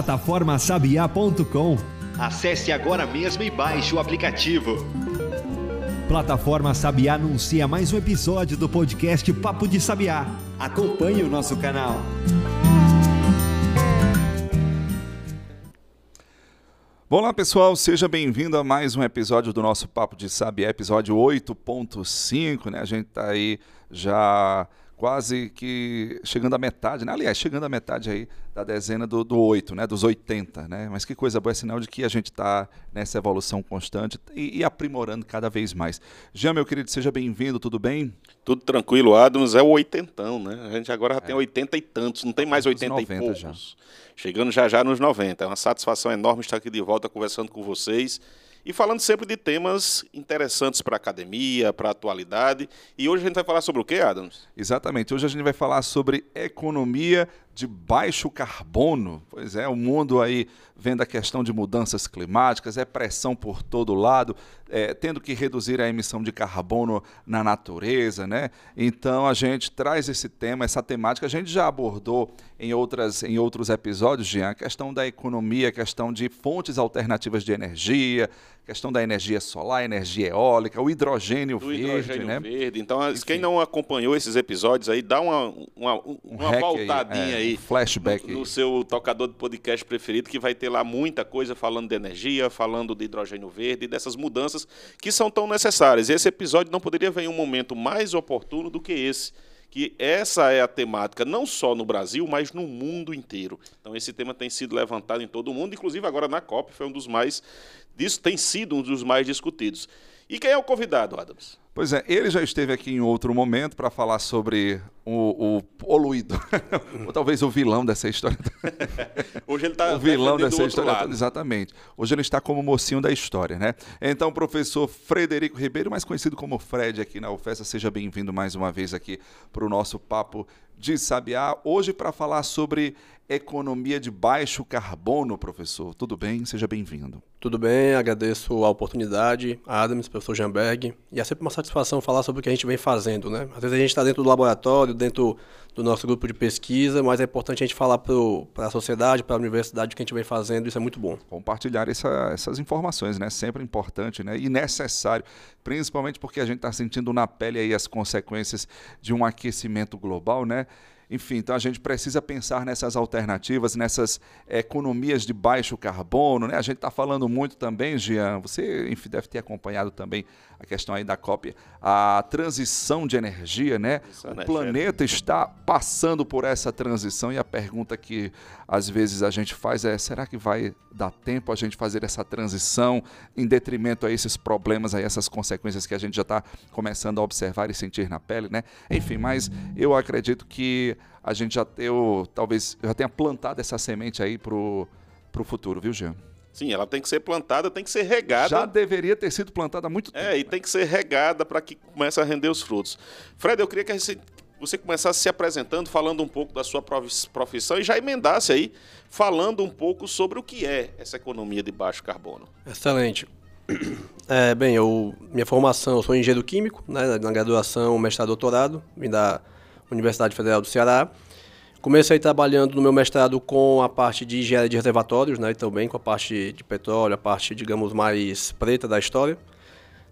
plataformasabiá.com. Acesse agora mesmo e baixe o aplicativo. Plataforma Sabiá anuncia mais um episódio do podcast Papo de Sabiá. Acompanhe o nosso canal. Olá pessoal, seja bem-vindo a mais um episódio do nosso Papo de Sabiá, episódio 8.5, né? A gente tá aí já quase que chegando à metade, né? aliás, chegando à metade aí da dezena do, do 8, né? dos 80. Né? Mas que coisa boa, é sinal de que a gente está nessa evolução constante e, e, aprimorando cada vez mais. Jean, meu querido, seja bem-vindo, tudo bem? Tudo tranquilo, Adams é o oitentão, né? A gente agora já é. tem oitenta e tantos, não tem mais oitenta e poucos. Já. Chegando já já nos 90. É uma satisfação enorme estar aqui de volta conversando com vocês e falando sempre de temas interessantes para a academia, para a atualidade. E hoje a gente vai falar sobre o que, Adams? Exatamente. Hoje a gente vai falar sobre economia de baixo carbono. Pois é, o mundo aí vendo a questão de mudanças climáticas, é pressão por todo lado, é, tendo que reduzir a emissão de carbono na natureza, né? Então a gente traz esse tema, essa temática, a gente já abordou em, outras, em outros episódios, Jean, a questão da economia, a questão de fontes alternativas de energia, questão da energia solar, energia eólica, o hidrogênio Do verde, hidrogênio né? verde. Então, Enfim. quem não acompanhou esses episódios aí, dá uma, uma, uma um voltadinha aí, é, aí flashback no, no, seu tocador de podcast preferido, que vai ter lá muita coisa falando de energia, falando de hidrogênio verde e dessas mudanças que são tão necessárias. E esse episódio não poderia vir em um momento mais oportuno do que esse que essa é a temática não só no Brasil, mas no mundo inteiro. Então esse tema tem sido levantado em todo o mundo, inclusive agora na COP foi um dos mais isso tem sido um dos mais discutidos. E quem é o convidado, Adams? Pois é, ele já esteve aqui em outro momento para falar sobre o, o poluído, ou talvez o vilão dessa história. Hoje ele está o vilão dessa história, lado. exatamente. Hoje ele está como mocinho da história, né? Então, professor Frederico Ribeiro, mais conhecido como Fred aqui na UFESA, seja bem-vindo mais uma vez aqui para o nosso papo de Sabiá. Hoje para falar sobre economia de baixo carbono, professor. Tudo bem? Seja bem-vindo. Tudo bem, agradeço a oportunidade, Adams, professor Jamberg, e é sempre uma satisfação falar sobre o que a gente vem fazendo, né? Às vezes a gente está dentro do laboratório, dentro do nosso grupo de pesquisa, mas é importante a gente falar para a sociedade, para a universidade o que a gente vem fazendo, isso é muito bom. Compartilhar essa, essas informações, né? Sempre importante né? e necessário, principalmente porque a gente está sentindo na pele aí as consequências de um aquecimento global, né? Enfim, então a gente precisa pensar nessas alternativas, nessas economias de baixo carbono. Né? A gente está falando muito também, Jean, você enfim, deve ter acompanhado também a questão aí da COP, a transição de energia, né? o planeta está passando por essa transição e a pergunta que às vezes a gente faz é: será que vai dar tempo a gente fazer essa transição em detrimento a esses problemas, a essas consequências que a gente já está começando a observar e sentir na pele, né? Enfim, mas eu acredito que a gente já eu, talvez já tenha plantado essa semente aí para o futuro, viu, Jean? Sim, ela tem que ser plantada, tem que ser regada. Já deveria ter sido plantada há muito é, tempo. É, e tem que ser regada para que comece a render os frutos. Fred, eu queria que você começasse se apresentando, falando um pouco da sua profissão e já emendasse aí, falando um pouco sobre o que é essa economia de baixo carbono. Excelente. É, bem, eu, minha formação, eu sou engenheiro químico, né, na graduação, mestrado, doutorado, vim da Universidade Federal do Ceará. Comecei trabalhando no meu mestrado com a parte de engenharia de reservatórios, né, e também com a parte de petróleo, a parte, digamos, mais preta da história.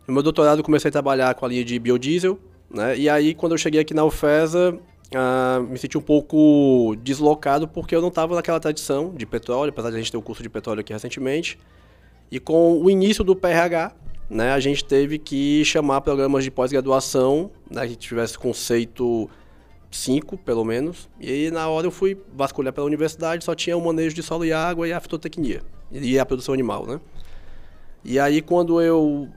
No meu doutorado comecei a trabalhar com a linha de biodiesel, né, e aí quando eu cheguei aqui na UFESA, ah, me senti um pouco deslocado porque eu não estava naquela tradição de petróleo, apesar de a gente ter o um curso de petróleo aqui recentemente. E com o início do PRH, né, a gente teve que chamar programas de pós-graduação né, que tivesse conceito cinco, pelo menos. E aí, na hora, eu fui vasculhar pela universidade, só tinha o manejo de solo e água e a fitotecnia. E a produção animal, né? E aí, quando eu,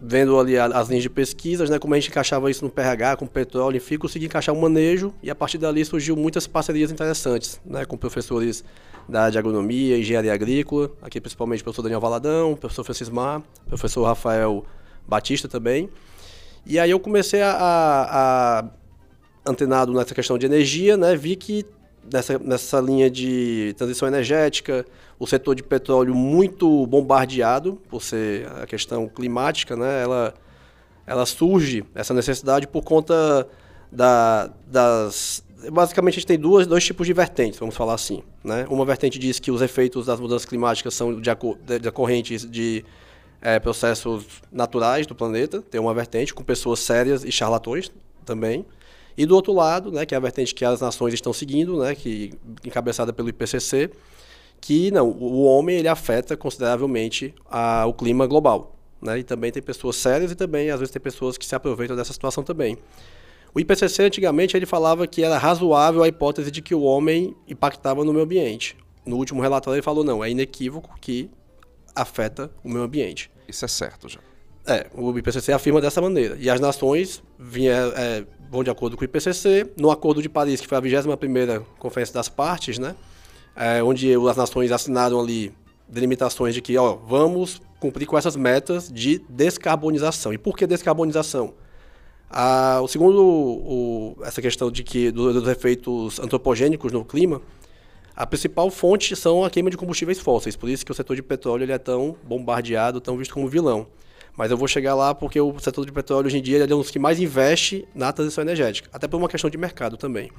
vendo ali as linhas de pesquisas, né, como a gente encaixava isso no PRH, com petróleo, enfim, consegui encaixar um manejo e a partir dali surgiu muitas parcerias interessantes, né, com professores da área de agronomia, engenharia agrícola, aqui principalmente o professor Daniel Valadão, o professor Francis Mar, o professor Rafael Batista também. E aí eu comecei a, a antenado nessa questão de energia, né, vi que nessa, nessa linha de transição energética, o setor de petróleo muito bombardeado por ser a questão climática, né, ela, ela surge, essa necessidade, por conta da, das, basicamente a gente tem duas, dois tipos de vertentes, vamos falar assim. Né? Uma vertente diz que os efeitos das mudanças climáticas são decorrentes de é, processos naturais do planeta, tem uma vertente com pessoas sérias e charlatões também. E do outro lado, né, que é a vertente que as nações estão seguindo, né, que encabeçada pelo IPCC, que não, o homem ele afeta consideravelmente a, o clima global. Né? E também tem pessoas sérias e também, às vezes, tem pessoas que se aproveitam dessa situação também. O IPCC, antigamente, ele falava que era razoável a hipótese de que o homem impactava no meio ambiente. No último relatório, ele falou: não, é inequívoco que afeta o meio ambiente. Isso é certo já. É, o IPCC afirma dessa maneira. E as nações vinha, é, vão de acordo com o IPCC. No Acordo de Paris, que foi a 21ª Conferência das Partes, né, é, onde as nações assinaram ali delimitações de que ó, vamos cumprir com essas metas de descarbonização. E por que descarbonização? Ah, o segundo, o, essa questão de que dos efeitos antropogênicos no clima, a principal fonte são a queima de combustíveis fósseis, por isso que o setor de petróleo ele é tão bombardeado, tão visto como vilão. Mas eu vou chegar lá porque o setor de petróleo hoje em dia é um dos que mais investe na transição energética, até por uma questão de mercado também.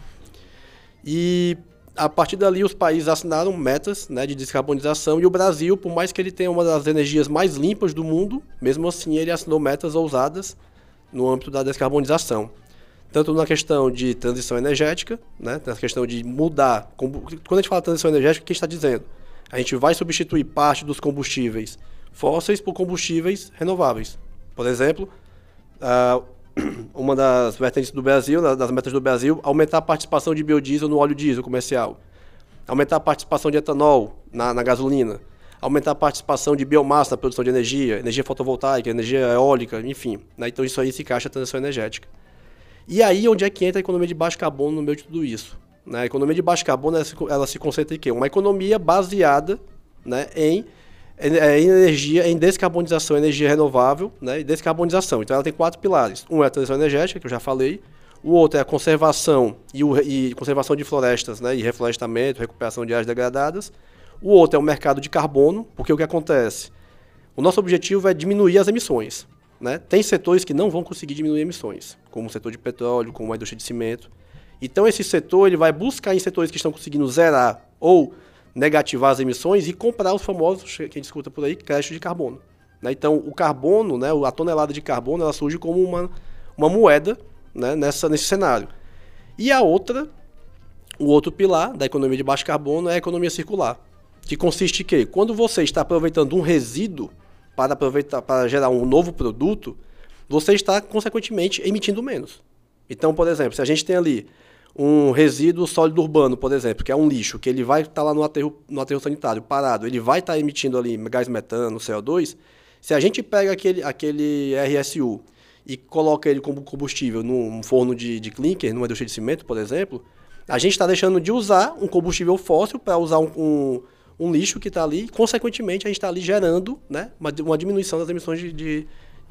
E a partir dali os países assinaram metas né, de descarbonização e o Brasil, por mais que ele tenha uma das energias mais limpas do mundo, mesmo assim ele assinou metas ousadas no âmbito da descarbonização tanto na questão de transição energética, né, na questão de mudar. Quando a gente fala transição energética, o que está dizendo? A gente vai substituir parte dos combustíveis fósseis por combustíveis renováveis. Por exemplo, uh, uma das vertentes do Brasil, das metas do Brasil, aumentar a participação de biodiesel no óleo diesel comercial, aumentar a participação de etanol na, na gasolina, aumentar a participação de biomassa na produção de energia, energia fotovoltaica, energia eólica, enfim. Né? Então isso aí se encaixa a transição energética. E aí onde é que entra a economia de baixo carbono no meio de tudo isso? Né? A economia de baixo carbono ela se, ela se concentra em quê? Uma economia baseada né, em, energia, em descarbonização, energia renovável né, e descarbonização. Então ela tem quatro pilares. Um é a transição energética, que eu já falei. O outro é a conservação e, o, e conservação de florestas né, e reflorestamento, recuperação de áreas degradadas. O outro é o mercado de carbono, porque o que acontece? O nosso objetivo é diminuir as emissões. Né? Tem setores que não vão conseguir diminuir emissões, como o setor de petróleo, como a indústria de cimento. Então esse setor ele vai buscar em setores que estão conseguindo zerar ou negativar as emissões e comprar os famosos, que a gente escuta por aí, créditos de carbono. Né? Então o carbono, né, a tonelada de carbono, ela surge como uma, uma moeda né, nessa, nesse cenário. E a outra, o outro pilar da economia de baixo carbono é a economia circular, que consiste que quando você está aproveitando um resíduo para aproveitar para gerar um novo produto, você está consequentemente emitindo menos. Então, por exemplo, se a gente tem ali um resíduo sólido urbano, por exemplo, que é um lixo, que ele vai estar lá no aterro, no aterro sanitário parado, ele vai estar emitindo ali gás metano, CO2. Se a gente pega aquele, aquele RSU e coloca ele como combustível num forno de, de clinker, numa indústria de cimento, por exemplo, a gente está deixando de usar um combustível fóssil para usar um, um um lixo que está ali, e, consequentemente, a gente está ali gerando né, uma, uma, diminuição das emissões de, de,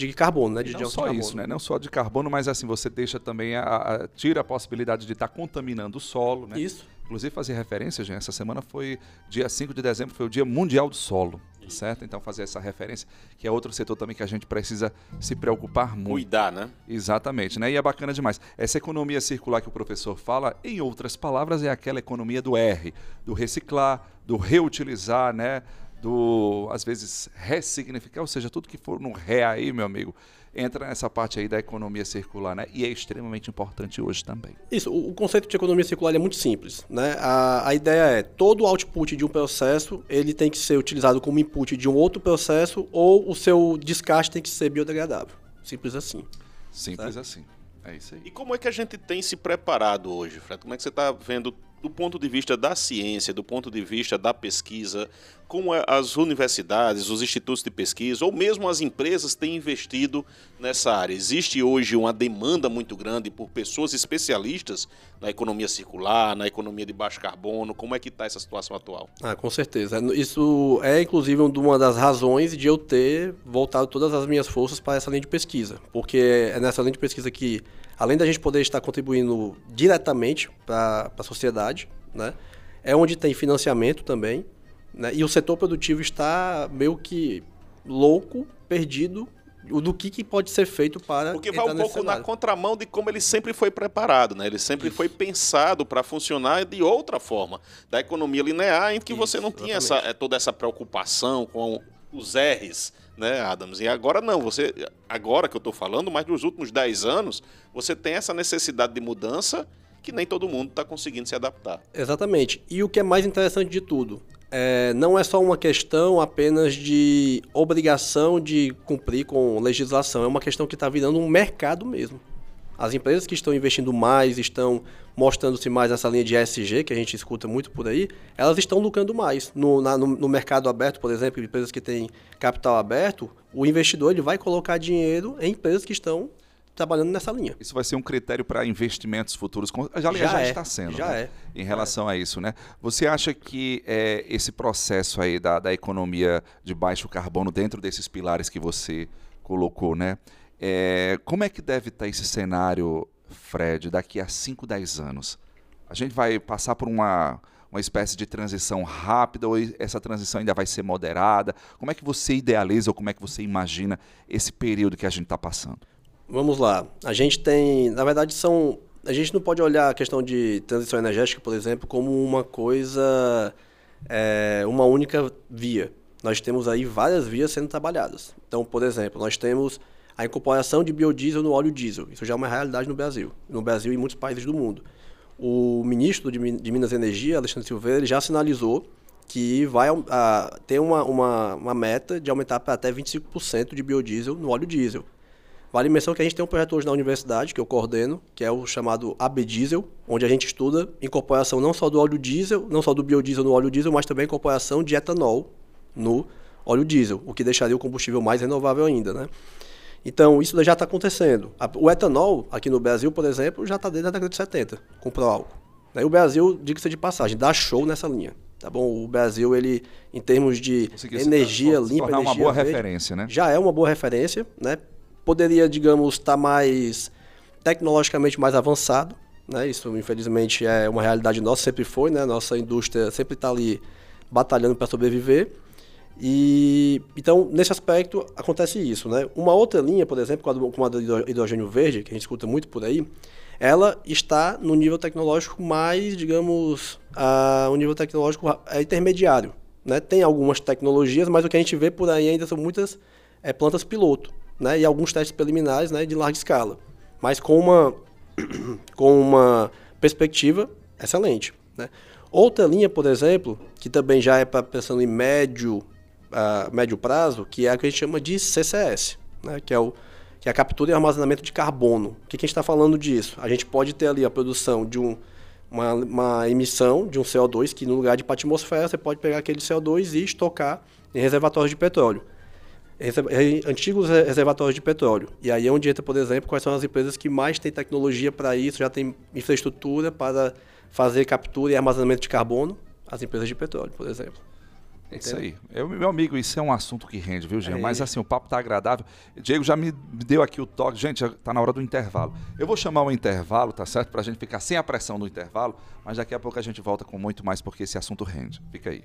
de carbono, né? De não só isso, né? Não só de carbono, mas assim, você deixa também, a, a tira a possibilidade de estar tá contaminando o solo, né? Isso. Inclusive, fazer referência, gente, essa semana foi, dia 5 de dezembro, foi o Dia Mundial do Solo, tá certo? Então, fazer essa referência, que é outro setor também que a gente precisa se preocupar muito. Cuidar, né? Exatamente, né? E é bacana demais. Essa economia circular que o professor fala, em outras palavras, é aquela economia do R, do reciclar, do reutilizar, né? Do, às vezes, ressignificar, ou seja, tudo que for no ré aí, meu amigo, entra nessa parte aí da economia circular, né? E é extremamente importante hoje também. Isso, o, conceito de economia circular é muito simples, né? A, a ideia é, todo output de um processo, ele tem que ser utilizado como input de um outro processo ou o seu descarte tem que ser biodegradável. Simples assim. Simples certo? assim. É isso aí. E como é que a gente tem se preparado hoje, Fred? Como é que você está vendo do ponto de vista da ciência, do ponto de vista da pesquisa, como é, as universidades, os institutos de pesquisa ou mesmo as empresas têm investido nessa área? Existe hoje uma demanda muito grande por pessoas especialistas na economia circular, na economia de baixo carbono. Como é que está essa situação atual? Ah, com certeza. Isso é inclusive uma das razões de eu ter voltado todas as minhas forças para essa linha de pesquisa, porque é nessa linha de pesquisa que além da gente poder estar contribuindo diretamente para a sociedade, né, é onde tem financiamento também, né, e o setor produtivo está meio que louco, perdido, do que, que pode ser feito para. Porque vai um pouco na contramão de como ele sempre foi preparado, né? Ele sempre Isso. foi pensado para funcionar de outra forma. Da economia linear, em que Isso, você não tinha essa, é, toda essa preocupação com os R's, né, Adams? E agora não, você. Agora que eu estou falando, mas nos últimos 10 anos, você tem essa necessidade de mudança que nem todo mundo está conseguindo se adaptar. Exatamente. E o que é mais interessante de tudo, é, não é só uma questão apenas de obrigação de cumprir com legislação, é uma questão que está virando um mercado mesmo. As empresas que estão investindo mais, estão mostrando-se mais nessa linha de ESG, que a gente escuta muito por aí, elas estão lucrando mais. No, na, no, no, mercado aberto, por exemplo, empresas que têm capital aberto, o investidor ele vai colocar dinheiro em empresas que estão trabalhando nessa linha. Isso vai ser um critério para investimentos futuros. Já, já, já é, está sendo. Já né? é. Em relação é. a isso, né? Você acha que é, esse processo aí da, da economia de baixo carbono dentro desses pilares que você colocou, né? É, como é que deve estar esse cenário, Fred, daqui a 5, 10 anos? A gente vai passar por uma, uma espécie de transição rápida ou essa transição ainda vai ser moderada? Como é que você idealiza ou como é que você imagina esse período que a gente está passando? Vamos lá. A gente tem, na verdade, são. A gente não pode olhar a questão de transição energética, por exemplo, como uma coisa, é, uma única via. Nós temos aí várias vias sendo trabalhadas. Então, por exemplo, nós temos a incorporação de biodiesel no óleo diesel. Isso já é uma realidade no Brasil, no Brasil e em muitos países do mundo. O ministro de, Minas e Energia, Alexandre Silveira, já sinalizou que vai ter uma, uma, uma meta de aumentar para até 25% de biodiesel no óleo diesel. Vale menção que a gente tem um projeto hoje na universidade, que eu coordeno, que é o chamado AB Diesel, onde a gente estuda incorporação não só do óleo diesel, não só do biodiesel no óleo diesel, mas também incorporação de etanol no óleo diesel, o que deixaria o combustível mais renovável ainda, né? Então, isso já está acontecendo. O etanol, aqui no Brasil, por exemplo, já está desde a década de 70, com pró-álcool. E o Brasil, diga-se de passagem, dá show nessa linha. Tá bom? O Brasil, ele, em termos de energia se, limpa, energia uma boa verde, referência, né? Já é uma boa referência, né? poderia, digamos, estar tá mais tecnologicamente mais avançado. Né? Isso, infelizmente, é uma realidade nossa, sempre foi. Né? Nossa indústria sempre está ali batalhando para sobreviver. E então, nesse aspecto, acontece isso. Né? Uma outra linha, por exemplo, como a do hidrogênio verde, que a gente escuta muito por aí, ela está no nível tecnológico mais, digamos, a, um nível tecnológico é intermediário. Né? Tem algumas tecnologias, mas o que a gente vê por aí ainda são muitas é, plantas piloto né, e alguns testes preliminares né, de larga escala, mas com uma, com uma perspectiva excelente. Né. Outra linha, por exemplo, que também já é para pensando em médio, uh, médio prazo, que é a que a gente chama de CCS, né, que é o que é a captura e armazenamento de carbono. O que, que a gente está falando disso? A gente pode ter ali a produção de um, uma, uma, emissão de um CO2 que no lugar de ir para a atmosfera, você pode pegar aquele CO2 e estocar em reservatórios de petróleo antigos reservatórios de petróleo. E aí é onde entra, por exemplo, quais são as empresas que mais têm tecnologia para isso, já tem infraestrutura para fazer captura e armazenamento de carbono, as empresas de petróleo, por exemplo. É isso aí. Eu, meu amigo, isso é um assunto que rende, viu, Jean? É. Mas assim, o papo tá agradável. Diego já me deu aqui o toque. Gente, já tá na hora do intervalo. Eu vou chamar o intervalo, tá certo? Pra gente ficar sem a pressão do intervalo, mas daqui a pouco a gente volta com muito mais, porque esse assunto rende. Fica aí.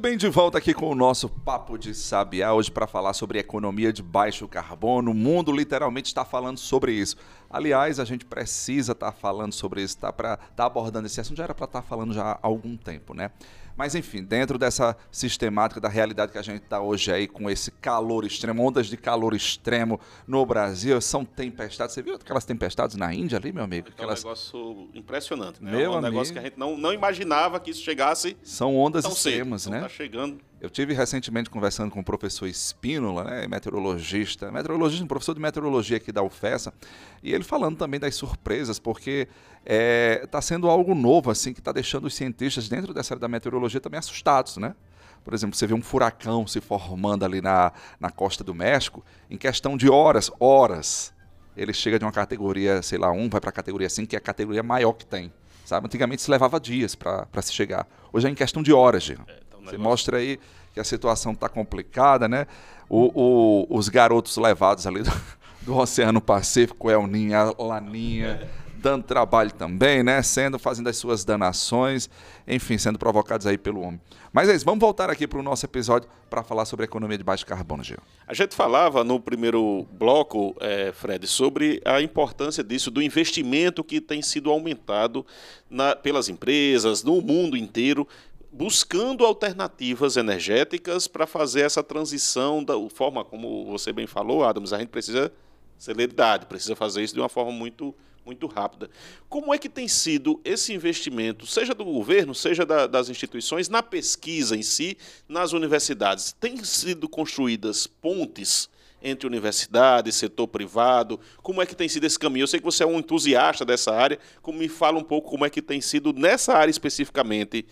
Bem, de volta aqui com o nosso Papo de Sabiá, hoje para falar sobre economia de baixo carbono. O mundo literalmente está falando sobre isso. Aliás, a gente precisa estar tá falando sobre isso, tá? Para tá abordando esse assunto, já era para estar tá falando já há algum tempo, né? Mas enfim, dentro dessa sistemática da realidade que a gente está hoje aí com esse calor extremo, ondas de calor extremo no Brasil, são tempestades. Você viu aquelas tempestades na Índia ali, meu amigo? Aquelas... É um negócio impressionante, né? Meu é um amigo. negócio que a gente não, não imaginava que isso chegasse. São ondas extremas, cedo. né? Está chegando. Eu tive recentemente conversando com o professor Espínola, né, meteorologista, meteorologista, um professor de meteorologia aqui da UFESA, e ele falando também das surpresas, porque está é, tá sendo algo novo, assim, que está deixando os cientistas dentro dessa área da meteorologia também assustados, né? Por exemplo, você vê um furacão se formando ali na, na costa do México, em questão de horas, horas, ele chega de uma categoria, sei lá, 1, vai para a categoria 5, que é a categoria maior que tem. Sabe? Antigamente se levava dias para se chegar. Hoje é em questão de horas. É, Você mostra aí que a situação está complicada, né? O, o, os garotos levados ali do, do Oceano Pacífico, El Ninho, Laninha, dando trabalho também, né? Sendo, fazendo as suas danações, enfim, sendo provocados aí pelo homem. Mas é isso, vamos voltar aqui para o nosso episódio para falar sobre a economia de baixo carbono, Gil. A gente falava no primeiro bloco, é, Fred, sobre a importância disso, do investimento que tem sido aumentado na, pelas empresas, no mundo inteiro, buscando alternativas energéticas para fazer essa transição da forma como você bem falou, Adams, a gente precisa celeridade, precisa fazer isso de uma forma muito muito rápida. Como é que tem sido esse investimento, seja do governo, seja da, das instituições, na pesquisa em si, nas universidades? Tem sido construídas pontes entre universidade setor privado? Como é que tem sido esse caminho? Eu sei que você é um entusiasta dessa área, como me fala um pouco como é que tem sido nessa área especificamente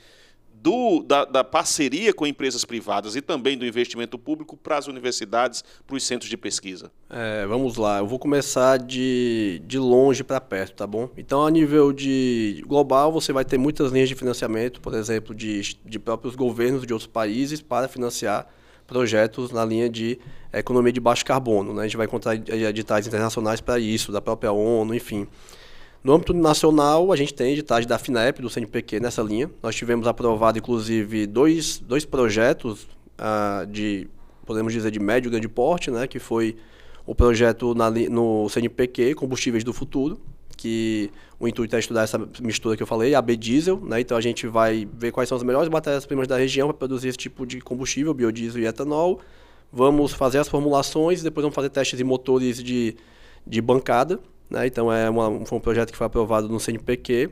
do, da, da, parceria com empresas privadas e também do investimento público para as universidades, para os centros de pesquisa? É, vamos lá, eu vou começar de, de longe para perto, tá bom? Então, a nível de global, você vai ter muitas linhas de financiamento, por exemplo, de, de próprios governos de outros países para financiar projetos na linha de economia de baixo carbono. Né? A gente vai encontrar editais internacionais para isso, da própria ONU, enfim. No âmbito nacional, a gente tem editais da FINEP, do CNPq, nessa linha. Nós tivemos aprovado, inclusive, dois, dois projetos ah, de, podemos dizer, de médio e grande porte, né, que foi o projeto na, no CNPq, Combustíveis do Futuro, que o intuito é estudar essa mistura que eu falei, a B-diesel, né? Então a gente vai ver quais são as melhores matérias-primas da região para produzir esse tipo de combustível, biodiesel e etanol. Vamos fazer as formulações, depois vamos fazer testes em motores de, de bancada, né? Então é uma, foi um projeto que foi aprovado no CNPq.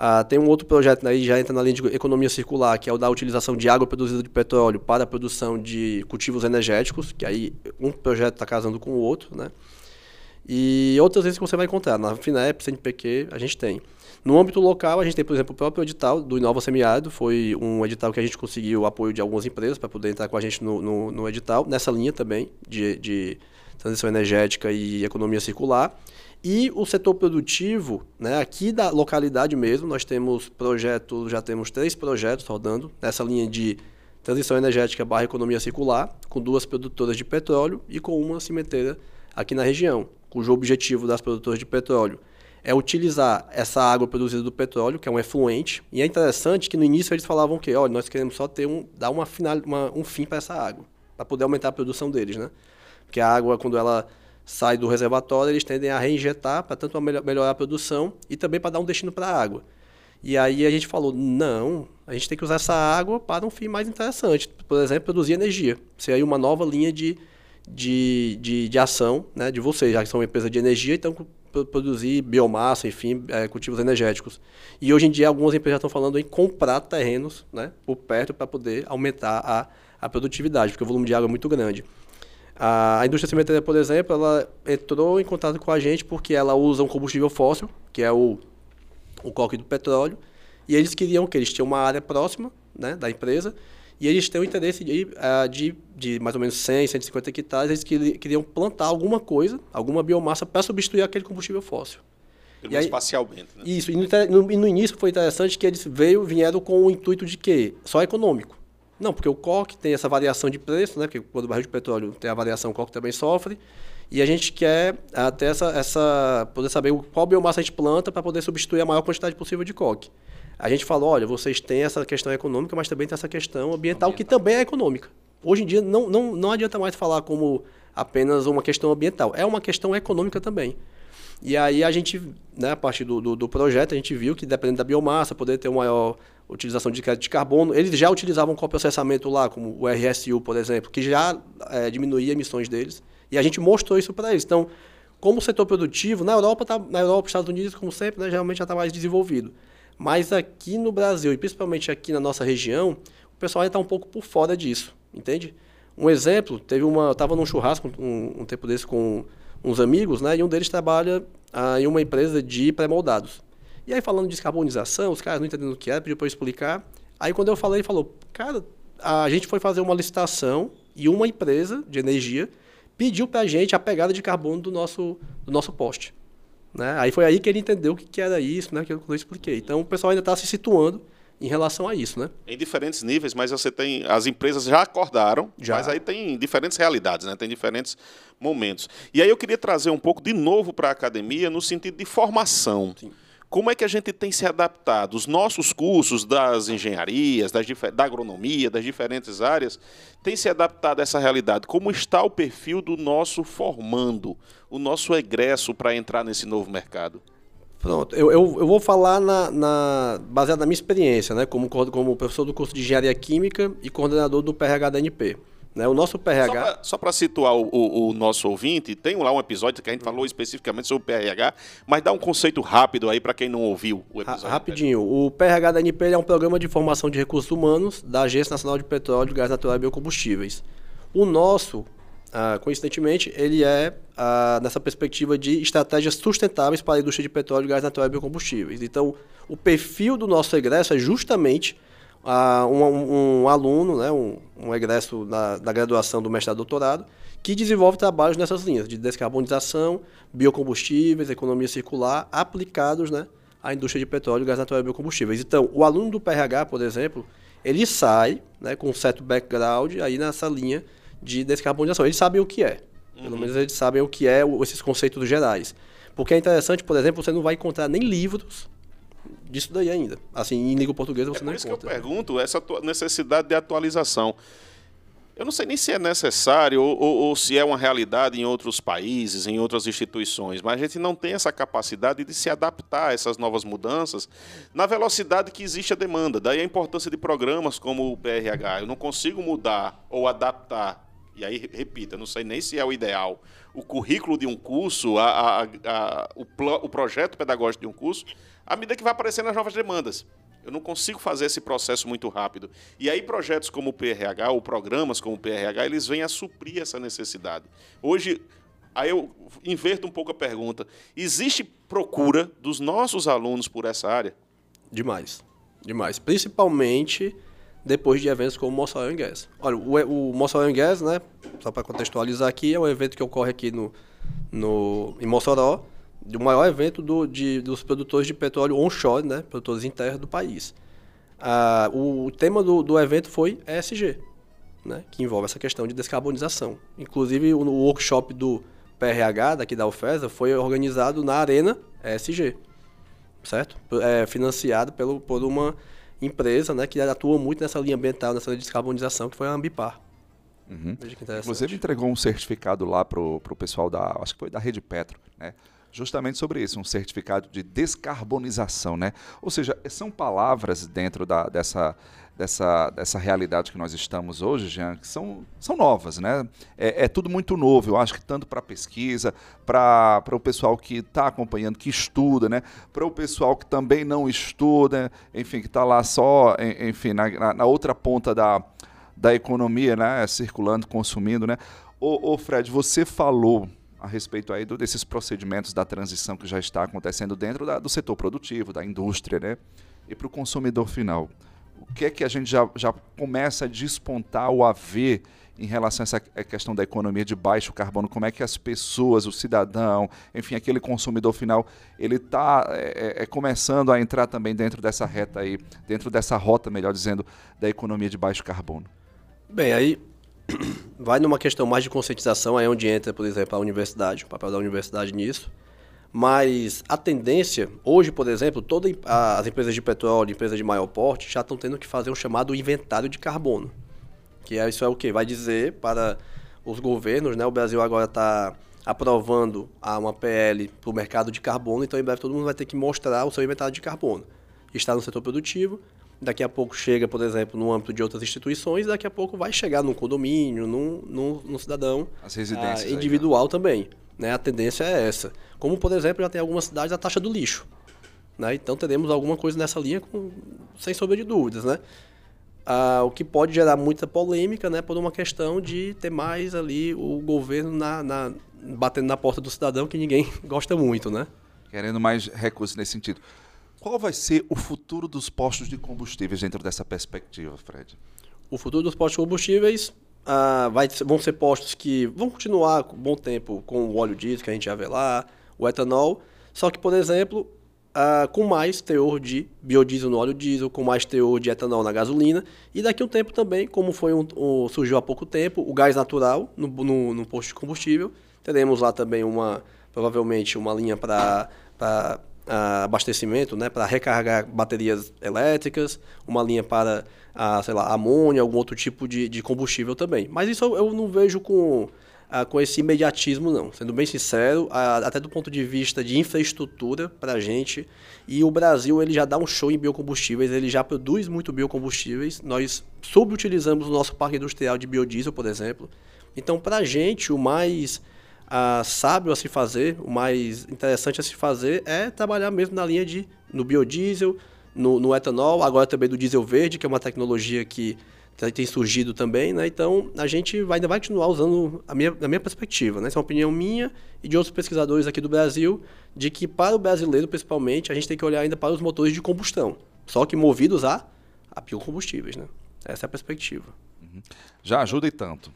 Ah, tem um outro projeto aí, né, já entra na linha de economia circular, que é o da utilização de água produzida de petróleo para a produção de cultivos energéticos, que aí um projeto está casando com o outro, né? E outras vezes que você vai encontrar, na FINEP, CNPq, a gente tem. No âmbito local, a gente tem, por exemplo, o próprio edital do Inova Semiárido, foi um edital que a gente conseguiu o apoio de algumas empresas para poder entrar com a gente no, no, no edital, nessa linha também de, de transição energética e economia circular. E o setor produtivo, né, aqui da localidade mesmo, nós temos projetos, já temos três projetos rodando nessa linha de transição energética barra economia circular, com duas produtoras de petróleo e com uma cimenteira aqui na região, cujo objetivo das produtoras de petróleo é utilizar essa água produzida do petróleo, que é um efluente, e é interessante que no início eles falavam que, olha, nós queremos só ter um, dar uma final, uma, um fim para essa água, para poder aumentar a produção deles, né? Porque a água, quando ela sai do reservatório, eles tendem a reinjetar para tanto melhorar a produção e também para dar um destino para a água. E aí a gente falou, não, a gente tem que usar essa água para um fim mais interessante. Por exemplo, produzir energia. Seria uma nova linha de, de, de, de ação né, de vocês, já que são uma empresa de energia, então produzir biomassa, enfim, é, cultivos energéticos. E hoje em dia algumas empresas estão falando em comprar terrenos né, por perto para poder aumentar a, a produtividade, porque o volume de água é muito grande. A indústria cimenteira, por exemplo, ela entrou em contato com a gente porque ela usa um combustível fóssil, que é o, o coque do petróleo, e eles queriam que eles tinham uma área próxima né, da empresa, e eles têm o interesse de, de, de mais ou menos 100, 150 hectares, eles queriam plantar alguma coisa, alguma biomassa para substituir aquele combustível fóssil. Pelo menos parcialmente. Né? Isso, e no, no, no, início foi interessante que eles veio, vieram com o intuito de quê? Só econômico. Não, porque o coque tem essa variação de preço, né? Porque quando o barril de petróleo tem a variação, o coque também sofre. E a gente quer até essa, essa poder saber qual biomassa a gente planta para poder substituir a maior quantidade possível de coque. A gente falou, olha, vocês têm essa questão econômica, mas também tem essa questão ambiental, ambiental. que também é econômica. Hoje em dia não, não, não adianta mais falar como apenas uma questão ambiental, é uma questão econômica também. E aí a gente, né, a partir do, do, do projeto, a gente viu que dependendo da biomassa, poder ter uma maior utilização de crédito de carbono, eles já utilizavam coprocessamento lá, como o RSU, por exemplo, que já é, diminuía emissões deles. E a gente mostrou isso para eles. Então, como setor produtivo, na Europa, tá, na Europa, Estados Unidos, como sempre, né, geralmente já está mais desenvolvido. Mas aqui no Brasil, e principalmente aqui na nossa região, o pessoal ainda está um pouco por fora disso, entende? Um exemplo, teve uma, eu estava num churrasco um, um, tempo desse com uns amigos, né, e um deles trabalha ah, em uma empresa de pré-moldados. E aí falando de descarbonização, os caras não entendendo o que era, pediu para eu explicar. Aí quando eu falei, ele falou, cara, a gente foi fazer uma licitação e uma empresa de energia pediu para a gente a pegada de carbono do nosso, do nosso poste. Né? Aí foi aí que ele entendeu o que, que era isso, né? que eu expliquei. Então o pessoal ainda está se situando em relação a isso, né? Em diferentes níveis, mas você tem as empresas já acordaram, já. mas aí tem diferentes realidades, né? Tem diferentes momentos. E aí eu queria trazer um pouco de novo para a academia no sentido de formação. Sim. Como é que a gente tem se adaptado? Os nossos cursos das engenharias, das, da agronomia, das diferentes áreas, têm se adaptado a essa realidade? Como está o perfil do nosso formando, o nosso egresso para entrar nesse novo mercado? Pronto, eu, eu, eu vou falar na, na, baseado na minha experiência, né, como, como professor do curso de Engenharia Química e coordenador do PRH da NP. Né? O nosso PRH. Só para situar o, o, o, nosso ouvinte, tem lá um episódio que a gente falou especificamente sobre o PRH, mas dá um conceito rápido aí para quem não ouviu o episódio. Rapidinho. O PRH da NP é um programa de formação de recursos humanos da Agência Nacional de Petróleo, Gás Natural e Biocombustíveis. O nosso, ah, coincidentemente, ele é ah, nessa perspectiva de estratégias sustentáveis para a indústria de petróleo, gás natural e biocombustíveis. Então, o perfil do nosso egresso é justamente uh, um, um, aluno, né, um, um egresso da, da graduação do mestrado e doutorado, que desenvolve trabalhos nessas linhas de descarbonização, biocombustíveis, economia circular, aplicados né, à indústria de petróleo, gás natural e biocombustíveis. Então, o aluno do PRH, por exemplo, ele sai né, com um certo background aí nessa linha de descarbonização. Eles sabem o que é. Pelo uhum. menos eles sabem o que é esses conceitos gerais. Porque é interessante, por exemplo, você não vai encontrar nem livros disso daí ainda. Assim, em língua portuguesa você é não encontra. Por isso que eu pergunto essa necessidade de atualização. Eu não sei nem se é necessário ou, ou, ou, se é uma realidade em outros países, em outras instituições, mas a gente não tem essa capacidade de se adaptar a essas novas mudanças na velocidade que existe a demanda. Daí a importância de programas como o PRH. Eu não consigo mudar ou adaptar, e aí, repita, não sei nem se é o ideal, o currículo de um curso, a, a, a, o, o projeto pedagógico de um curso, à medida que vai aparecendo as novas demandas. Eu não consigo fazer esse processo muito rápido. E aí projetos como o PRH, ou programas como o PRH, eles vêm a suprir essa necessidade. Hoje, aí eu inverto um pouco a pergunta. Existe procura dos nossos alunos por essa área? Demais. Demais. Principalmente depois de eventos como o Mossoró Gas. Olha, o, o Mossoró Gas, né, só para contextualizar aqui, é um evento que ocorre aqui no, no, em Mossoró, o maior evento do, de, dos produtores de petróleo onshore, né, produtores em terra do país. Ah, o, o, tema do, do evento foi ESG, né, que envolve essa questão de descarbonização. Inclusive, o, o workshop do PRH, daqui da UFESA, foi organizado na Arena ESG, certo? É, financiado pelo, por uma empresa né, que atua muito nessa linha ambiental, nessa linha de descarbonização, que foi a Ambipar. Uhum. Inclusive entregou um certificado lá para o pessoal da, acho que foi da Rede Petro, né? justamente sobre isso, um certificado de descarbonização, né? Ou seja, são palavras dentro da, dessa, dessa, dessa realidade que nós estamos hoje, Jean, que são, são novas, né? É, é tudo muito novo, eu acho que tanto para pesquisa, para o pessoal que está acompanhando, que estuda, né? Para o pessoal que também não estuda, enfim, que está lá só, enfim, na, na outra ponta da, da economia, né? Circulando, consumindo, né? Ô, ô Fred, você falou a respeito aí do, desses procedimentos da transição que já está acontecendo dentro da, do setor produtivo, da indústria, né? E para o consumidor final. O que é que a gente já, já começa a despontar ou a ver em relação a essa questão da economia de baixo carbono? Como é que as pessoas, o cidadão, enfim, aquele consumidor final, ele está é, é, é, começando a entrar também dentro dessa reta aí, dentro dessa rota, melhor dizendo, da economia de baixo carbono? Bem, aí vai numa questão mais de conscientização, aí é onde entra, por exemplo, a universidade, o papel da universidade nisso. Mas a tendência, hoje, por exemplo, todas as empresas de petróleo, empresas de maior porte, já estão tendo que fazer um chamado inventário de carbono. Que é, isso é o que? Vai dizer para os governos, né? O Brasil agora está aprovando uma PL para o mercado de carbono, então em breve todo mundo vai ter que mostrar o seu inventário de carbono. Está no setor produtivo, daqui a pouco chega, por exemplo, no âmbito de outras instituições, daqui a pouco vai chegar num condomínio, num, num, num cidadão ah, aí, individual também. Né? A tendência é essa. Como, por exemplo, já tem algumas cidades a taxa do lixo. Né? Então teremos alguma coisa nessa linha, com, sem sombra de dúvidas. Né? Ah, o que pode gerar muita polêmica né, por uma questão de ter mais ali o governo na, na, batendo na porta do cidadão, que ninguém gosta muito. Né? Querendo mais recursos nesse sentido. Qual vai ser o futuro dos postos de combustíveis dentro dessa perspectiva, Fred? O futuro dos postos de combustíveis ah, vai, vão ser postos que vão continuar com bom tempo com o óleo diesel que a gente já vê lá, o etanol, só que, por exemplo, ah, com mais teor de biodiesel no óleo diesel, com mais teor de etanol na gasolina, e daqui a um tempo também, como foi um, um, surgiu há pouco tempo, o gás natural no, no, no posto de combustível, teremos lá também uma, provavelmente uma linha para uh, abastecimento, né, para recarregar baterias elétricas, uma linha para, uh, sei lá, amônia, algum outro tipo de, de combustível também. Mas isso eu não vejo com, uh, com esse imediatismo, não. Sendo bem sincero, até do ponto de vista de infraestrutura para a gente, e o Brasil ele já dá um show em biocombustíveis, ele já produz muito biocombustíveis, nós subutilizamos o nosso parque industrial de biodiesel, por exemplo. Então, para a gente, o mais a, sábio a se fazer, o mais interessante a se fazer é trabalhar mesmo na linha de no biodiesel, no, no etanol, agora também do diesel verde, que é uma tecnologia que tem surgido também, né? Então a gente vai, ainda vai continuar usando a minha, a minha perspectiva, né? Essa é uma opinião minha e de outros pesquisadores aqui do Brasil, de que para o brasileiro principalmente a gente tem que olhar ainda para os motores de combustão, só que movidos a, a biocombustíveis, né? Essa é a perspectiva. Uhum. Já ajuda e tanto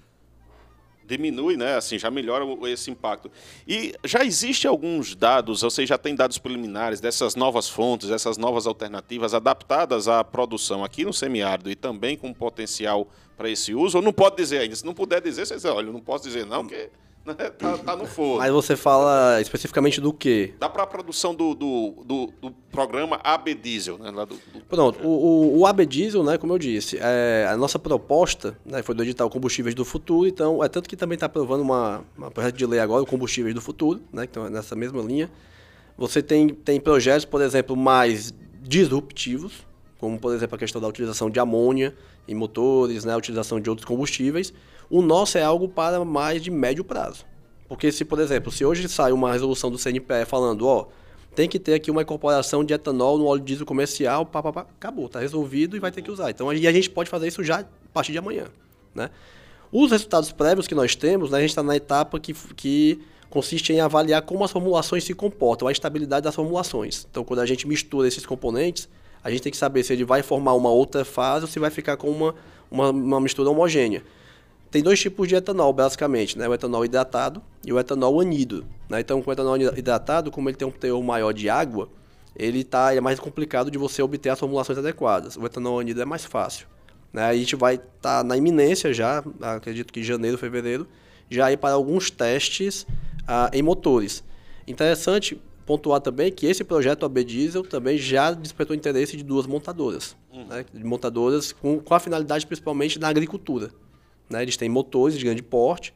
diminui, né? Assim, já melhora esse impacto. E já existe alguns dados, ou seja, já tem dados preliminares dessas novas fontes, dessas novas alternativas adaptadas à produção aqui no semiárido e também com potencial para esse uso? Ou não pode dizer ainda? Se não puder dizer, você diz, olha, não posso dizer não, porque tá, tá, no forno. Mas você fala especificamente do quê? Dá para a produção do, do, do, do, programa AB Diesel, né? Lá do, do... Pronto, o, o, AB Diesel, né, como eu disse, é, a nossa proposta né, foi do edital Combustíveis do Futuro, então é tanto que também está aprovando uma, uma projeto de lei agora, o Combustíveis do Futuro, né, então é nessa mesma linha. Você tem, tem projetos, por exemplo, mais disruptivos, como por exemplo a questão da utilização de amônia em motores, né, a utilização de outros combustíveis, o nosso é algo para mais de médio prazo. Porque se, por exemplo, se hoje sai uma resolução do CNPE falando, ó, tem que ter aqui uma incorporação de etanol no óleo diesel comercial, pá, pá, pá, acabou, está resolvido e vai ter que usar. Então, e a gente pode fazer isso já a partir de amanhã, né? Os resultados prévios que nós temos, né, a gente está na etapa que, que consiste em avaliar como as formulações se comportam, a estabilidade das formulações. Então, quando a gente mistura esses componentes, a gente tem que saber se ele vai formar uma outra fase ou se vai ficar com uma, uma, uma mistura homogênea. Tem dois tipos de etanol, basicamente, né? O etanol hidratado e o etanol anido. Né? Então, com o etanol hidratado, como ele tem um teor maior de água, ele, tá, ele é mais complicado de você obter as formulações adequadas. O etanol anido é mais fácil. Né? A gente vai estar tá na iminência já, acredito que em janeiro, fevereiro, já ir para alguns testes ah, em motores. Interessante pontuar também que esse projeto AB Diesel também já despertou interesse de duas montadoras. Uhum. Né? De montadoras com, com a finalidade principalmente na agricultura. Né? Eles têm motores de grande porte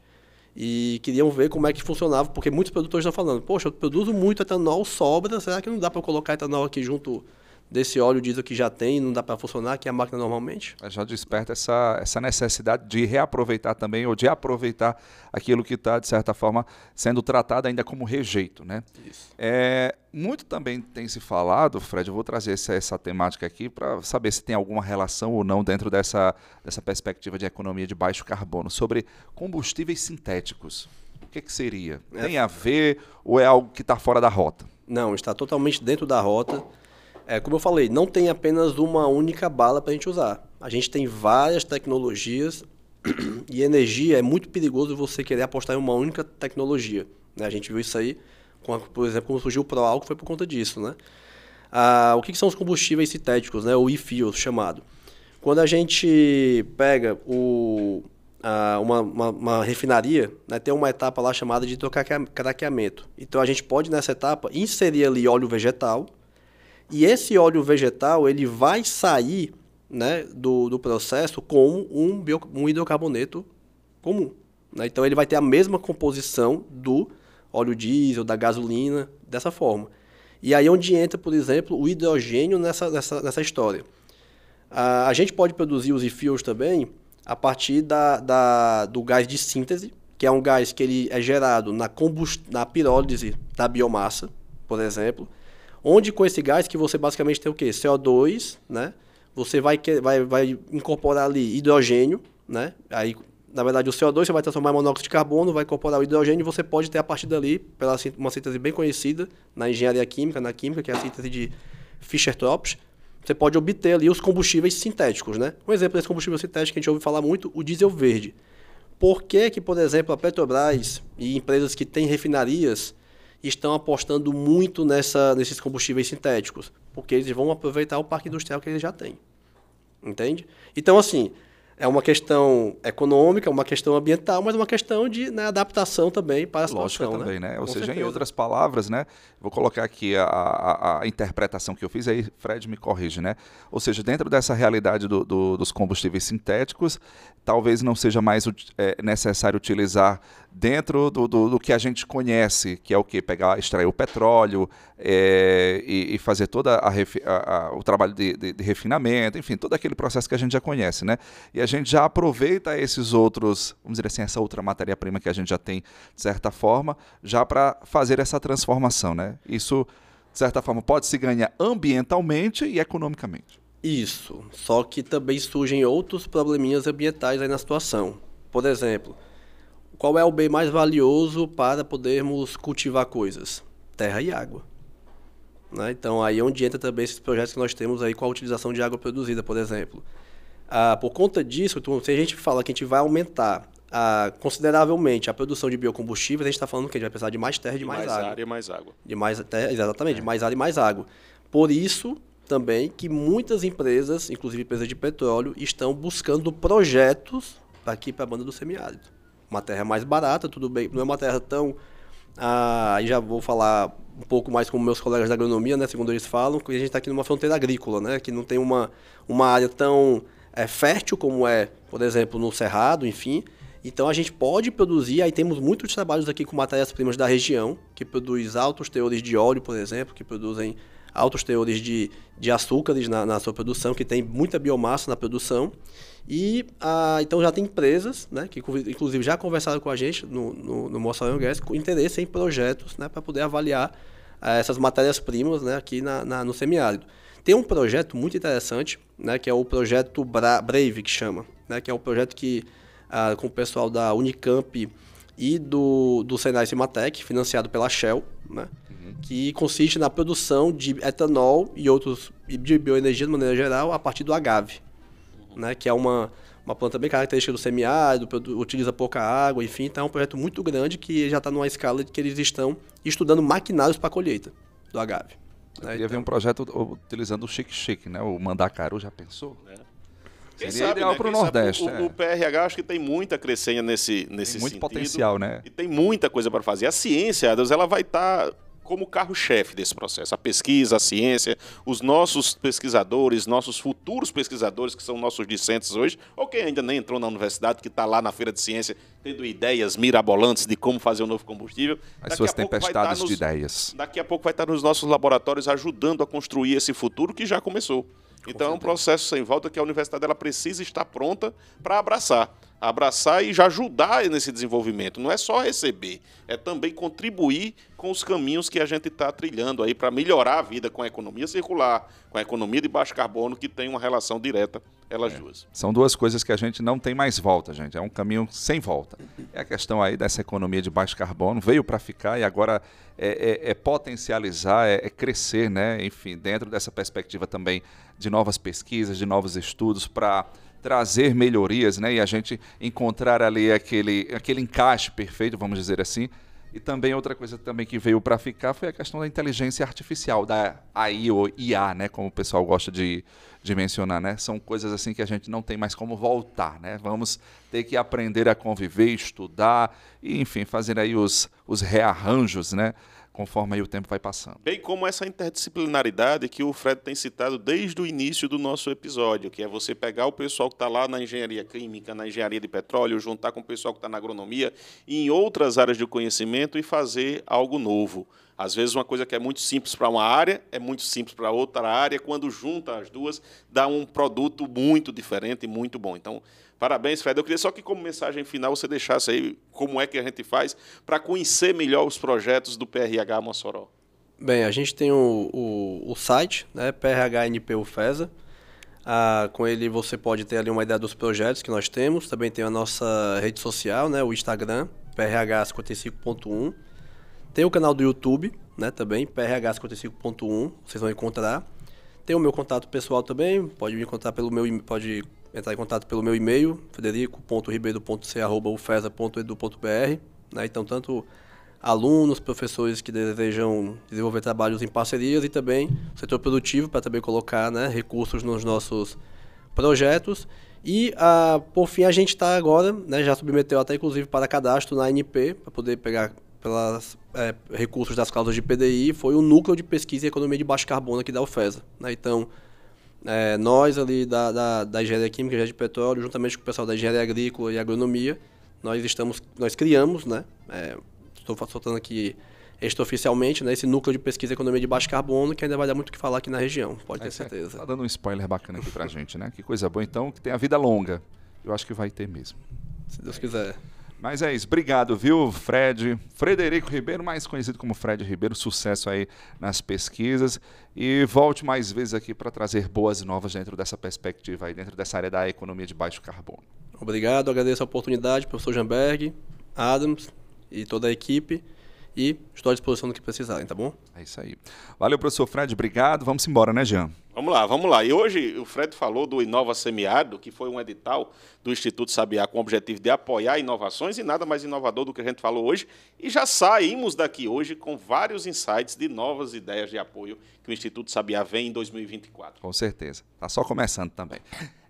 e queriam ver como é que funcionava, porque muitos produtores estão falando, poxa, eu produzo muito etanol, sobra, será que não dá para colocar etanol aqui junto desse óleo diesel que já tem, não dá para funcionar aqui a máquina normalmente? Já desperta essa, essa necessidade de reaproveitar também, ou de aproveitar aquilo que está, de certa forma, sendo tratado ainda como rejeito. Né? Isso. É, muito também tem se falado, Fred, eu vou trazer essa, essa temática aqui para saber se tem alguma relação ou não dentro dessa, dessa perspectiva de economia de baixo carbono, sobre combustíveis sintéticos. O que, que seria? É. Tem a ver ou é algo que está fora da rota? Não, está totalmente dentro da rota. É, como eu falei, não tem apenas uma única bala para a gente usar. A gente tem várias tecnologias e energia é muito perigoso você querer apostar em uma única tecnologia. Né? A gente viu isso aí, com, por exemplo, quando surgiu o ProAlco, foi por conta disso. Né? Ah, o que, que, são os combustíveis sintéticos, né? o e-fuel chamado? Quando a gente pega o, ah, uma, uma, uma, refinaria, né, tem uma etapa lá chamada de hidrocraqueamento. Então a gente pode nessa etapa inserir ali óleo vegetal e esse óleo vegetal ele vai sair né, do, do processo como um, bio, um hidrocarboneto comum. Né? Então ele vai ter a mesma composição do óleo diesel, da gasolina, dessa forma. E aí é onde entra, por exemplo, o hidrogênio nessa, nessa, nessa história. A, a gente pode produzir os e-fuels também a partir da, da, do gás de síntese, que é um gás que ele é gerado na, combust... na pirólise da biomassa, por exemplo, onde com esse gás que você basicamente tem o quê? CO2, né? Você vai, vai, vai incorporar ali hidrogênio, né? Aí, na verdade, o CO2 você vai transformar em monóxido de carbono, vai incorporar o hidrogênio e você pode ter a partir dali, pela uma síntese bem conhecida na engenharia química, na química, que é a síntese de Fischer-Tropsch, você pode obter ali os combustíveis sintéticos, né? Um exemplo desse combustível sintético que a gente ouve falar muito, o diesel verde. Por que que, por exemplo, a Petrobras e empresas que têm refinarias estão apostando muito nessa, nesses combustíveis sintéticos? Porque eles vão aproveitar o parque industrial que eles já têm. Entende? Então, assim, é uma questão econômica, uma questão ambiental, mas uma questão de né, adaptação também para a Lógica situação. também, né? né? Ou Com seja, certeza. em outras palavras, né? Vou colocar aqui a, a, a, interpretação que eu fiz, aí Fred me corrige, né? Ou seja, dentro dessa realidade do, do, dos combustíveis sintéticos, talvez não seja mais é, necessário utilizar dentro do, do, do, que a gente conhece, que é o que? Pegar, extrair o petróleo é, e, e, fazer todo o trabalho de, de, de, refinamento, enfim, todo aquele processo que a gente já conhece, né? E a gente já aproveita esses outros, vamos dizer assim, essa outra matéria-prima que a gente já tem, de certa forma, já para fazer essa transformação, né? Isso, de certa forma, pode se ganhar ambientalmente e economicamente. Isso, só que também surgem outros probleminhas ambientais aí na situação. Por exemplo, qual é o bem mais valioso para podermos cultivar coisas? Terra e água. Né? Então, aí é onde entra também esses projetos que nós temos aí com a utilização de água produzida, por exemplo. Ah, por conta disso, então, se a gente fala que a gente vai aumentar ah, consideravelmente a produção de biocombustíveis, a gente está falando que a gente vai precisar de mais terra e de mais, mais água. área e mais água. De mais terra, exatamente, é. de mais área e mais água. Por isso, também, que muitas empresas, inclusive empresas de petróleo, estão buscando projetos aqui para a banda do semiárido uma terra mais barata, tudo bem, não é uma terra tão. Ah, aí já vou falar um pouco mais com meus colegas da agronomia, né, segundo eles falam, que a gente está aqui numa fronteira agrícola, né, que não tem uma, uma área tão é, fértil como é, por exemplo, no Cerrado, enfim. Então a gente pode produzir, aí temos muitos trabalhos aqui com matérias-primas da região, que produz altos teores de óleo, por exemplo, que produzem altos teores de, de açúcares na, na sua produção, que tem muita biomassa na produção. E ah, então já tem empresas, né, que inclusive já conversaram com a gente no, no, no Mostra Gas, com interesse em projetos né, para poder avaliar ah, essas matérias-primas né, aqui na, na, no semiárido. Tem um projeto muito interessante, né, que é o projeto Bra Brave, que chama, né, que é um projeto que, ah, com o pessoal da Unicamp e do, do Senai Cimatec, financiado pela Shell, né, uhum. que consiste na produção de etanol e outros de bioenergia de maneira geral a partir do agave né, que é uma, uma planta bem característica do semiárido, utiliza pouca água, enfim, então é um projeto muito grande que já está numa escala de que eles estão estudando maquinários para colheita do agave. Né? Eu então... um projeto utilizando o chique-chique, né? o mandacaru, já pensou? É. Quem Seria sabe, ideal né? para o Nordeste. O, é. o, PRH acho que tem muita crescenha nesse, nesse tem muito sentido. potencial, né? E tem muita coisa para fazer. A ciência, Deus, ela vai estar... Tá como carro-chefe desse processo. A pesquisa, a ciência, os nossos pesquisadores, nossos futuros pesquisadores, que são nossos discentes hoje, ou quem ainda nem entrou na universidade, que está lá na feira de ciência, tendo ideias mirabolantes de como fazer um novo combustível. As suas tempestades nos, de ideias. Daqui a pouco vai estar nos nossos laboratórios ajudando a construir esse futuro que já começou. Então é um processo sem volta que a universidade ela precisa estar pronta para abraçar abraçar e já ajudar nesse desenvolvimento. Não é só receber, é também contribuir com os caminhos que a gente está trilhando aí para melhorar a vida com a economia circular, com a economia de baixo carbono, que tem uma relação direta elas é. duas. São duas coisas que a gente não tem mais volta, gente. É um caminho sem volta. É a questão aí dessa economia de baixo carbono, veio para ficar e agora é, é, é potencializar, é, é, crescer, né? Enfim, dentro dessa perspectiva também de novas pesquisas, de novos estudos para trazer melhorias, né? E a gente encontrar ali aquele, aquele encaixe perfeito, vamos dizer assim, E também outra coisa também que veio para ficar foi a questão da inteligência artificial, da AI ou IA, né, como o pessoal gosta de, de mencionar, né? São coisas assim que a gente não tem mais como voltar, né? Vamos ter que aprender a conviver, estudar e, enfim, fazer aí os, os rearranjos, né? conforme o tempo vai passando. Bem como essa interdisciplinaridade que o Fred tem citado desde o início do nosso episódio, que é você pegar o pessoal que está lá na engenharia química, na engenharia de petróleo, juntar com o pessoal que está na agronomia e em outras áreas de conhecimento e fazer algo novo. Às vezes uma coisa que é muito simples para uma área é muito simples para outra área, quando junta as duas, dá um produto muito diferente e muito bom. Então, Parabéns, Fred. Eu queria só que, como mensagem final, você deixasse aí como é que a gente faz para conhecer melhor os projetos do PRH Mossoró. Bem, a gente tem o, o, o site, né, PRHNP UFESA. Ah, com ele você pode ter ali uma ideia dos projetos que nós temos. Também tem a nossa rede social, né, o Instagram, PRH55.1. Tem o canal do YouTube, né, também, PRH55.1, vocês vão encontrar. Tem o meu contato pessoal também, pode me encontrar pelo meu pode entrar em contato pelo meu e-mail, federico.ribeiro.ca.ufesa.edu.br. Né? Então, tanto alunos, professores que desejam desenvolver trabalhos em parcerias e também setor produtivo para também colocar né, recursos nos nossos projetos. E, ah, por fim, a gente está agora, né, já submeteu até inclusive para cadastro na ANP, para poder pegar pelos é, recursos das causas de PDI, foi o núcleo de pesquisa e economia de baixo carbono aqui da UFESA. Né? Então, é, nós ali da, da, da engenharia química, engenharia de petróleo, juntamente com o pessoal da engenharia agrícola e agronomia, nós estamos, nós criamos, né? É, estou soltando aqui extraoficialmente, né, esse núcleo de pesquisa e economia de baixo carbono, que ainda vai dar muito o que falar aqui na região, pode ter certeza. Está dando um spoiler bacana aqui pra gente, né? Que coisa boa, então, que tem a vida longa. Eu acho que vai ter mesmo. Se Deus quiser. Mas é isso. Obrigado, viu, Fred? Frederico Ribeiro, mais conhecido como Fred Ribeiro. Sucesso aí nas pesquisas. E volte mais vezes aqui para trazer boas novas dentro dessa perspectiva aí, dentro dessa área da economia de baixo carbono. Obrigado, agradeço a oportunidade, professor Jamberg, Adams e toda a equipe. E estou à disposição do que precisarem, tá bom? É isso aí. Valeu, professor Fred. Obrigado. Vamos embora, né, Jean? Vamos lá, vamos lá. E hoje o Fred falou do Inova Semiárido, que foi um edital do Instituto Sabiá com o objetivo de apoiar inovações e nada mais inovador do que a gente falou hoje. E já saímos daqui hoje com vários insights de novas ideias de apoio que o Instituto Sabiá vem em 2024. Com certeza. Está só começando também.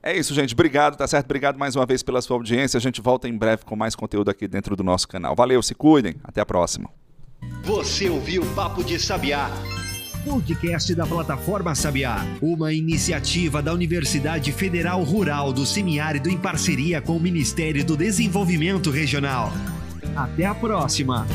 É isso, gente. Obrigado, tá certo? Obrigado mais uma vez pela sua audiência. A gente volta em breve com mais conteúdo aqui dentro do nosso canal. Valeu, se cuidem. Até a próxima. Você ouviu Papo de Sabiá podcast da plataforma Sabiá, uma iniciativa da Universidade Federal Rural do Semiárido em parceria com o Ministério do Desenvolvimento Regional. Até a próxima!